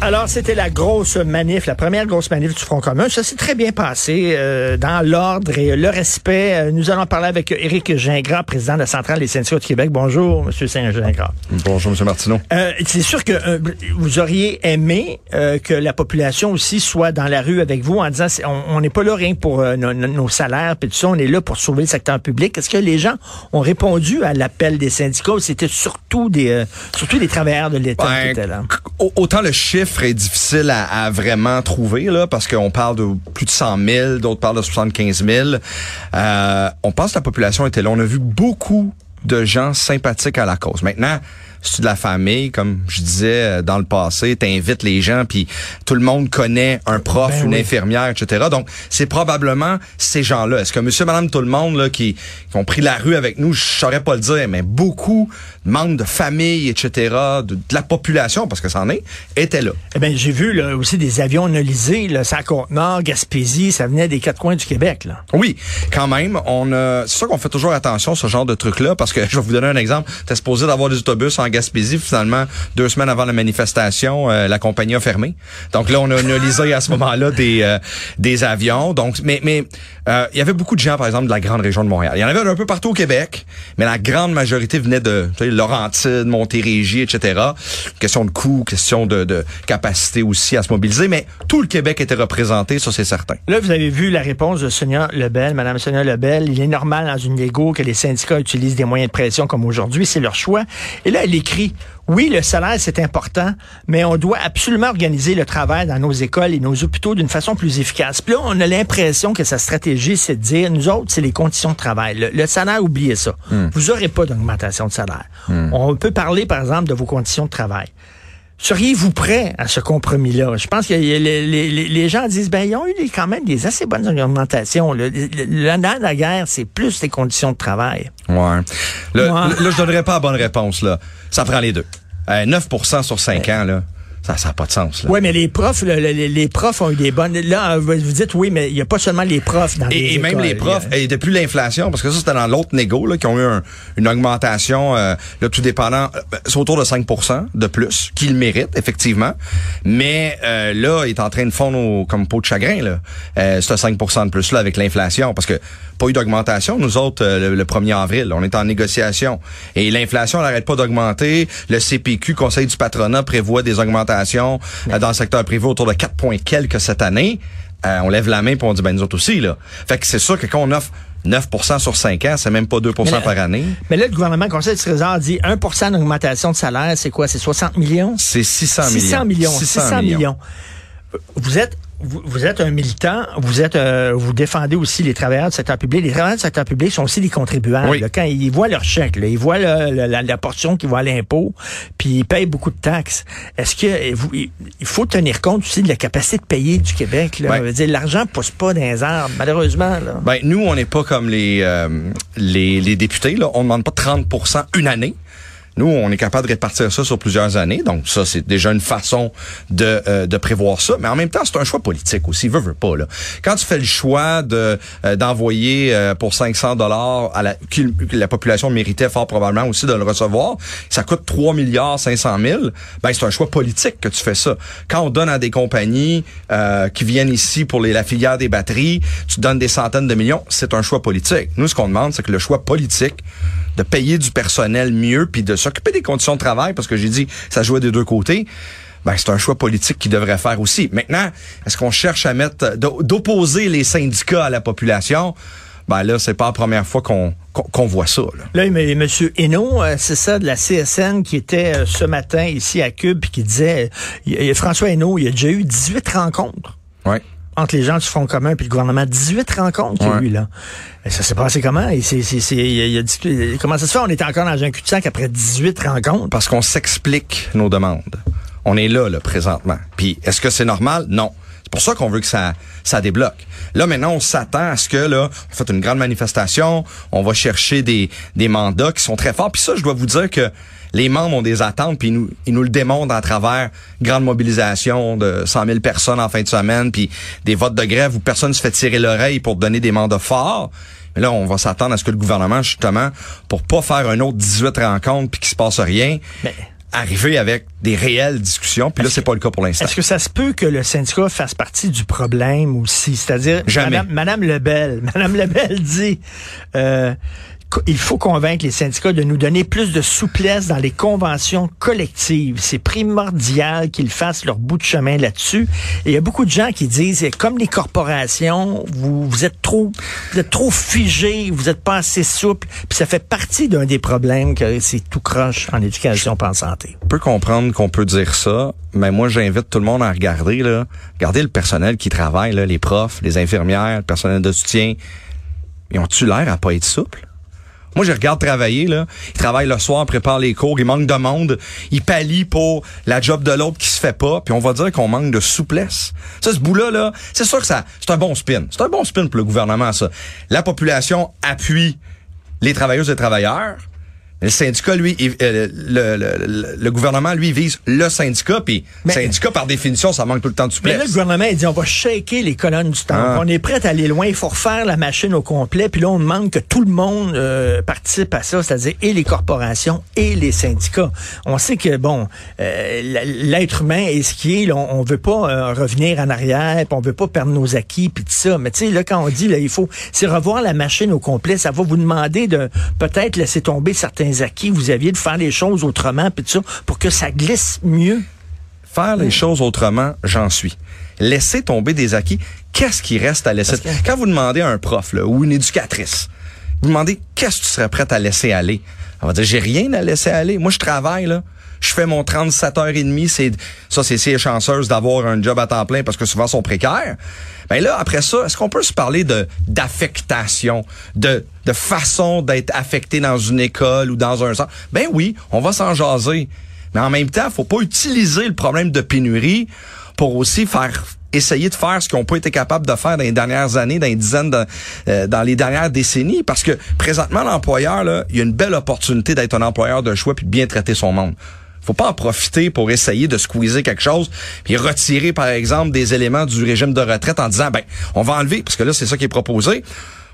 Alors, c'était la grosse manif, la première grosse manif du Front commun. Ça s'est très bien passé euh, dans l'ordre et le respect. Euh, nous allons parler avec Éric Gingras, président de la Centrale des syndicats du Québec. Bonjour, Monsieur Saint-Gingras. Bonjour, Monsieur Martineau. Euh, c'est sûr que euh, vous auriez aimé que la population aussi soit dans la rue avec vous en disant on n'est pas là rien pour nos salaires puis tout ça, on est là pour sauver le secteur public. Est-ce que les gens ont répondu à l'appel des syndicats C'était surtout des surtout des travailleurs de l'État qui étaient là? Autant le chiffre est difficile à, vraiment trouver, là, parce qu'on parle de plus de 100 000, d'autres parlent de 75 000. Euh, on pense que la population était là. On a vu beaucoup de gens sympathiques à la cause. Maintenant, c'est de la famille, comme je disais euh, dans le passé, t'invites les gens, puis tout le monde connaît un prof, ben une infirmière, etc. Donc, c'est probablement ces gens-là. Est-ce que monsieur, madame, tout le monde là, qui, qui ont pris la rue avec nous, je saurais pas le dire, mais beaucoup membres de famille, etc., de, la population, parce que ça en est, étaient là. Eh ben j'ai vu là, aussi des avions nolisés, là, ça Côte-Nord, Gaspésie, ça venait des quatre coins du Québec. Là. Oui, quand même. On C'est sûr qu'on fait toujours attention à ce genre de trucs-là, parce que je vais vous donner un exemple. T'es supposé d'avoir des autobus en Gaspésie. Finalement, deux semaines avant la manifestation, euh, la compagnie a fermé. Donc là, on a analysé à ce moment-là des euh, des avions. Donc, mais mais euh, il y avait beaucoup de gens, par exemple, de la grande région de Montréal. Il y en avait un peu partout au Québec, mais la grande majorité venait de Laurentides, Montérégie, etc. Question de coût, question de, capacité aussi à se mobiliser, mais tout le Québec était représenté, ça c'est certain. Là, vous avez vu la réponse de Sonia Lebel, Madame Sonia Lebel. Il est normal dans une Lego que les syndicats utilisent des moyens de pression comme aujourd'hui, c'est leur choix. Et là, elle écrit oui, le salaire, c'est important, mais on doit absolument organiser le travail dans nos écoles et nos hôpitaux d'une façon plus efficace. Puis là, on a l'impression que sa stratégie, c'est de dire, nous autres, c'est les conditions de travail. Le, salaire, oubliez ça. Hmm. Vous n'aurez pas d'augmentation de salaire. Hmm. On peut parler, par exemple, de vos conditions de travail. Seriez-vous prêt à ce compromis-là? Je pense que les, gens disent, ben, ils ont eu quand même des assez bonnes augmentations. Le, de la guerre, c'est plus les conditions de travail. Ouais. Là, je donnerais pas la bonne réponse, là. Ça prend les deux. 9% euh, sur 5 ans, là. Ça n'a pas de sens. Oui, mais les profs, les, profs ont eu des bonnes. Là, vous dites oui, mais il n'y a pas seulement les profs dans et, les Et même les profs, et depuis l'inflation, parce que ça, c'était dans l'autre négo, là, qui ont eu une augmentation, euh, là, tout dépendant, euh, c'est autour de 5% de plus, qu'ils méritent, effectivement. Mais euh, là, il est en train de fondre comme peau de chagrin, là, euh, ce 5% de plus-là avec l'inflation, parce que pas eu d'augmentation, nous autres, euh, le, 1er avril. On est en négociation. Et l'inflation n'arrête pas d'augmenter. Le CPQ, Conseil du patronat, prévoit des augmentations euh, dans le secteur privé autour de 4 points quelques cette année. Euh, on lève la main pour on dit, ben nous autres aussi. Là. Fait que c'est sûr que quand on offre 9% sur 5 ans, c'est même pas 2% par année. Mais là, le gouvernement Conseil du Trésor dit 1% d'augmentation de salaire, c'est quoi? C'est 60 millions? C'est 600 millions. 600 millions. 600 millions. Vous êtes vous, êtes un militant, vous êtes, euh, vous défendez aussi les travailleurs du secteur public. Les travailleurs du secteur public sont aussi des contribuables. quand ils voient leur chèque, ils voient la, portion qui va à l'impôt, puis ils payent beaucoup de taxes. Est-ce que vous, il faut tenir compte aussi de la capacité de payer du Québec là? Dire L'argent pousse pas dans les arbres, malheureusement. Là. Ben nous, on n'est pas comme les, euh, les, les députés. Là. On demande pas 30% une année. Nous, on est capable de répartir ça sur plusieurs années. Donc, ça, c'est déjà une façon de, euh, de prévoir ça. Mais en même temps, c'est un choix politique aussi. Veut, veut pas, là. Quand tu fais le choix de euh, d'envoyer euh, pour 500 dollars à la, que la population méritait fort probablement aussi de le recevoir, ça coûte 3 milliards 500 000, ben, c'est un choix politique que tu fais ça. Quand on donne à des compagnies qui viennent ici pour les, la filière des batteries, tu donnes des centaines de millions, c'est un choix politique. Nous, ce qu'on demande, c'est que le choix politique de payer du personnel mieux puis de s'occuper des conditions de travail parce que j'ai dit ça jouait des deux côtés. Ben, c'est un choix politique qui devrait faire aussi. Maintenant, est-ce qu'on cherche à mettre d'opposer les syndicats à la population? Ben là, c'est pas la première fois qu'on qu'on voit ça. Là, là M. Hainaut, euh, c'est ça, de la CSN, qui était euh, ce matin ici à Cube, puis qui disait, François Hainaut, il a déjà eu 18 rencontres. Ouais entre les gens du Front commun et le gouvernement. 18 rencontres qu'il y a eu, là. Et ça s'est passé comment? Et c'est, c'est, a dit, comment ça se fait? On est encore dans un cul-de-sac après 18 rencontres? Parce qu'on s'explique nos demandes. On est là, là, présentement. Puis, est-ce que c'est normal? Non. C'est pour ça qu'on veut que ça, ça débloque. Là, maintenant, on s'attend à ce que, là, on fait une grande manifestation, on va chercher des, des mandats qui sont très forts. Puis ça, je dois vous dire que les membres ont des attentes, puis ils nous, ils nous le démontrent à travers grande mobilisation de 100 000 personnes en fin de semaine, puis des votes de grève où personne se fait tirer l'oreille pour donner des mandats forts. Mais là, on va s'attendre à ce que le gouvernement, justement, pour pas faire un autre 18 rencontres puis qu'il se passe rien, arriver avec des réelles discussions. Puis là, c'est pas le cas pour l'instant. Est-ce que ça se peut que le syndicat fasse partie du problème aussi? C'est-à-dire, Madame, Madame Lebel, Madame Lebel dit, euh, il faut convaincre les syndicats de nous donner plus de souplesse dans les conventions collectives. C'est primordial qu'ils fassent leur bout de chemin là-dessus. Et il y a beaucoup de gens qui disent, comme les corporations, vous, êtes trop, vous êtes trop figés, vous êtes pas assez souple. Puis ça fait partie d'un des problèmes que c'est tout croche en éducation pas en santé. On peut comprendre qu'on peut dire ça, mais moi j'invite tout le monde à regarder là, regarder le personnel qui travaille, les profs, les infirmières, le personnel de soutien. Ils ont-tu l'air à pas être souples? Moi, je regarde travailler, là. Ils travaillent le soir, préparent les cours, il manque de monde. Ils pallient pour la job de l'autre qui se fait pas. Puis on va dire qu'on manque de souplesse. Ça, ce bout-là, là, c'est sûr que ça, c'est un bon spin. C'est un bon spin pour le gouvernement, ça. La population appuie les travailleuses et les travailleurs. Le syndicat, lui, euh, le, le, le, gouvernement, lui, vise le syndicat, puis le syndicat, par définition, ça manque tout le temps de souplesse. Mais là, le gouvernement, il dit, on va shaker les colonnes du temps. Ah. On est prêt à aller loin, il faut refaire la machine au complet, puis là, on demande que tout le monde euh, participe à ça, c'est-à-dire et les corporations et les syndicats. On sait que, bon, euh, l'être humain est ce qui est, là, on, veut pas revenir en arrière, puis on veut pas perdre nos acquis, puis tout ça. Mais tu sais, là, quand on dit, là, il faut, c'est revoir la machine au complet, ça va vous demander de peut-être laisser tomber certains acquis vous aviez de faire les choses autrement, puis ça, pour que ça glisse mieux? Faire les choses autrement, j'en suis. Laisser tomber des acquis, qu'est-ce qui reste à laisser? Quand vous demandez à un prof ou une éducatrice, vous demandez qu'est-ce que tu serais prête à laisser aller? On va dire, j'ai rien à laisser aller. Moi, je travaille, là je fais mon 37 heures et demie, c'est ça c'est si chanceuse d'avoir un job à temps plein parce que souvent sont précaires. Ben là après ça, est-ce qu'on peut se parler de d'affectation, de de façon d'être affecté dans une école ou dans un centre? Ben oui, on va s'en jaser. Mais en même temps, faut pas utiliser le problème de pénurie pour aussi faire essayer de faire ce qu'on peut été capable de faire dans les dernières années, dans les dizaines de, euh, dans les dernières décennies, parce que présentement l'employeur il y a une belle opportunité d'être un employeur de choix puis de bien traiter son monde faut pas en profiter pour essayer de squeezer quelque chose puis retirer par exemple des éléments du régime de retraite en disant ben on va enlever parce que là c'est ça qui est proposé.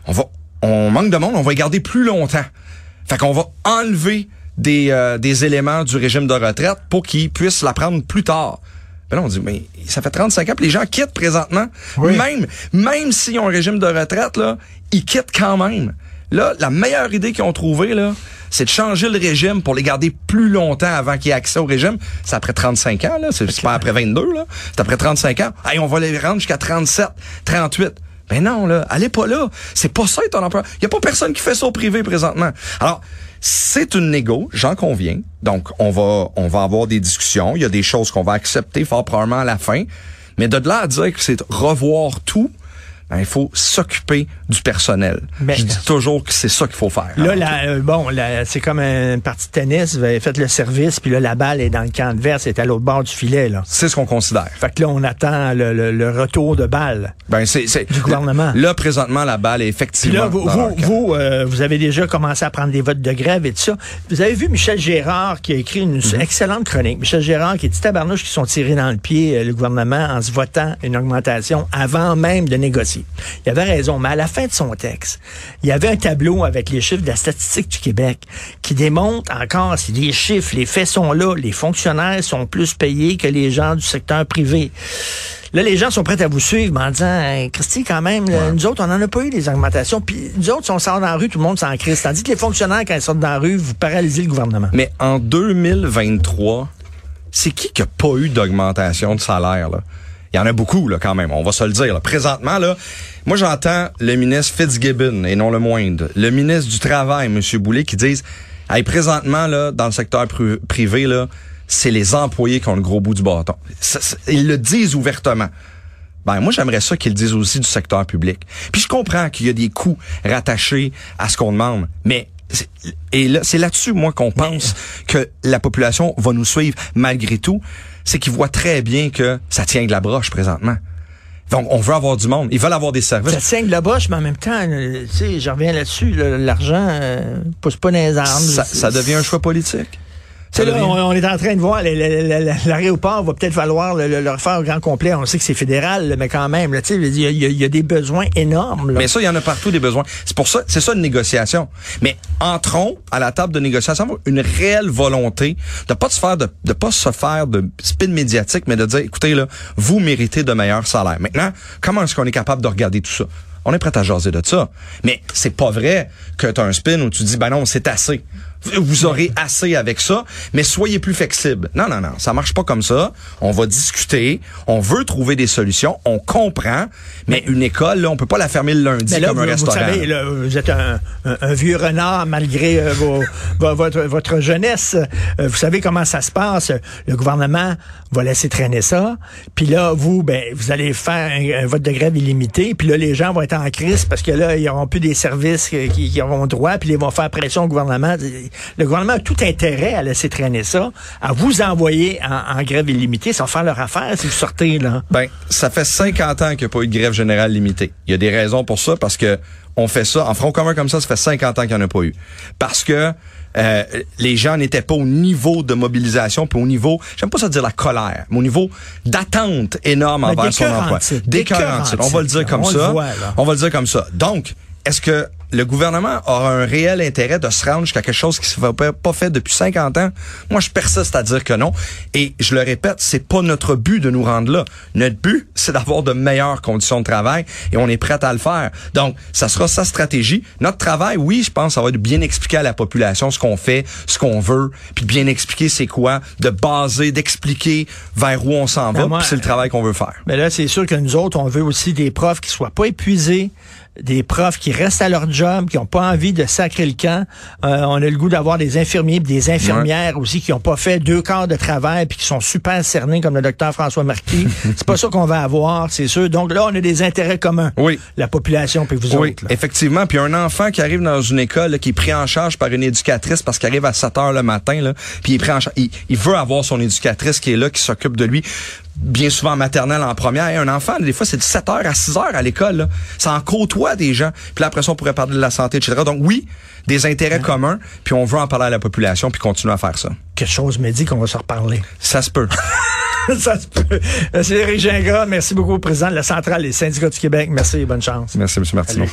On va on manque de monde, on va y garder plus longtemps. Fait qu'on va enlever des, euh, des éléments du régime de retraite pour qu'ils puissent la prendre plus tard. Ben là, on dit, mais ça fait 35 ans, que les gens quittent présentement. Même, même s'ils ont un régime de retraite, là, ils quittent quand même. Là, la meilleure idée qu'ils ont trouvée, là, c'est de changer le régime pour les garder plus longtemps avant qu'ils aient accès au régime. C'est après 35 ans, là. C'est pas après 22, là. C'est après 35 ans. Hey, on va les rendre jusqu'à 37, 38. Ben non, là, allez pas là. C'est pas ça ton emploi. Il y a pas personne qui fait ça au privé présentement. Alors, c'est une négo, j'en conviens. Donc, on va, on va avoir des discussions. Il y a des choses qu'on va accepter fort probablement à la fin. Mais de là à dire que c'est revoir tout, ben, il faut s'occuper du personnel. Mais- Je dis toujours que c'est ça qu'il faut faire. Là, la- euh, bon, c'est comme une partie de tennis. Vous avez fait le service, puis là, la balle est dans le camp adverse, est à l'autre bord du filet. Là. C'est ce qu'on considère. Fait que là, on attend le, le- le retour de balle. Ben, c'est, Du gouvernement. Là, présentement, la balle est effectivement là, vous, dans leur vous, camp. vous, euh, vous avez déjà commencé à prendre des votes de grève et tout ça. Vous avez vu Michel Gérard qui a écrit une Mhm. excellente chronique. Michel Gérard qui dit tabarnouche qui sont tirés dans le pied euh, le gouvernement en se votant une augmentation avant même de négocier. Il avait raison, mais à la fin de son texte, il y avait un tableau avec les chiffres de la statistique du Québec qui démontre encore si les chiffres, les faits sont là, les fonctionnaires sont plus payés que les gens du secteur privé. Là, les gens sont prêts à vous suivre en disant, Hey, Christy, quand même, là, nous autres, on n'en a pas eu des augmentations. Puis nous autres, si on sort dans la rue, tout le monde s'en crise. Tandis que les fonctionnaires, quand ils sortent dans la rue, vous paralysez le gouvernement. Mais en 2023, c'est qui qui a pas eu d'augmentation de salaire, là? Il y en a beaucoup, là, quand même. On va se le dire, là. Présentement, là, moi, j'entends le ministre Fitzgibbon, et non le moindre, le ministre du Travail, M. Boulay, qui disent, hey, présentement, là, dans le secteur pri- privé, là, c'est les employés qui ont le gros bout du bâton. Ils le disent ouvertement. Ben moi j'aimerais ça qu'ils le disent aussi du secteur public. Puis je comprends qu'il y a des coûts rattachés à ce qu'on demande, mais et là c'est là-dessus moi qu'on pense que la population va nous suivre malgré tout, c'est qu'ils voient très bien que ça tient de la broche présentement. Donc on veut avoir du monde, ils veulent avoir des services. Ça tient de la boche, mais en même temps, euh, tu sais, je reviens là-dessus, là, l'argent euh, pousse pas dans les armes. Ça, ça devient un choix politique? Tu sais, Ça là, on, on est en train de voir l'aéroport va peut-être falloir le, le- le refaire au grand complet. On sait que c'est fédéral, mais quand même, il y, y a des besoins énormes. là. Mais ça, il y en a partout des besoins. C'est pour ça, c'est ça une négociation. Mais entrons à la table de négociation une réelle volonté de pas se faire de, de pas se faire de spin médiatique, mais de dire, écoutez là, vous méritez de meilleurs salaires. Maintenant, comment est-ce qu'on est capable de regarder tout ça? On est prêt à jaser de ça. Mais c'est pas vrai que tu as un spin où tu dis, ben non, c'est assez. Vous aurez assez avec ça, mais soyez plus flexible. Non, non, non, ça marche pas comme ça. On va discuter, on veut trouver des solutions, on comprend, mais une école, là, on peut pas la fermer le lundi là, comme vous, un vous restaurant. savez, là, vous êtes un, un- un vieux renard malgré euh, vos- votre, votre jeunesse. Euh, vous savez comment ça se passe. Le gouvernement va laisser traîner ça. Puis là, vous, ben, vous allez faire un, un vote de grève illimité. Puis là, les gens vont être en crise parce que là, ils n'auront plus des services qui auront droit. Puis ils vont faire pression au gouvernement. Le gouvernement a tout intérêt à laisser traîner ça, à vous envoyer en, en grève illimitée. Va faire leur affaire si vous sortez, là. Ben, ça fait 50 ans qu'il n'y a pas eu de grève générale limitée. Il y a des raisons pour ça, parce que on fait ça, en front commun comme ça, ça fait 50 ans qu'il n'y en a pas eu. Parce que euh, les gens n'étaient pas au niveau de mobilisation, puis au niveau, j'aime pas ça dire la colère, mais au niveau d'attente énorme Ben, envers son emploi. On va le dire comme on ça. voit. On va le dire comme ça. Donc, est-ce que le gouvernement aura un réel intérêt de se rendre jusqu'à quelque chose qui ne s'est pas fait depuis 50 ans? Moi, je persiste à dire que non. Et je le répète, c'est pas notre but de nous rendre là. Notre but, c'est d'avoir de meilleures conditions de travail et on est prêt à le faire. Donc, ça sera sa stratégie. Notre travail, oui, je pense, ça va être de bien expliquer à la population ce qu'on fait, ce qu'on veut, puis de bien expliquer c'est quoi, de baser, d'expliquer vers où on s'en va, puis c'est le travail qu'on veut faire. Mais là, c'est sûr que nous autres, on veut aussi des profs qui soient pas épuisés, des profs qui restent à leur job, qui ont pas envie de sacrer le camp. Euh, on a le goût d'avoir des infirmiers, des infirmières aussi qui ont pas fait deux quarts de travail, puis qui sont super cernés comme le docteur François Marquis. c'est pas ça qu'on va avoir, c'est sûr. Donc là, on a des intérêts communs. Oui. La population, puis vous Oui, autres. là. effectivement. Puis un enfant qui arrive dans une école, là, qui est pris en charge par une éducatrice parce qu'il arrive à 7 heures le matin, là, puis il est pris en charge. Il, il veut avoir son éducatrice qui est là, qui s'occupe de lui. Bien souvent en maternelle, en première. Et un enfant, des fois, c'est de 7 heures à 6 heures à l'école. là. Ça en côtoie des gens. Puis là, après ça, on pourrait parler de la santé, etc. Donc oui, des intérêts communs, puis on veut en parler à la population, puis continuer à faire ça. Quelque chose me dit qu'on va se reparler. Ça se peut. ça se peut. Euh, C'est Éric Gingras. Merci beaucoup, président de la Centrale des syndicats du Québec. Merci et bonne chance. Merci, M. Martineau.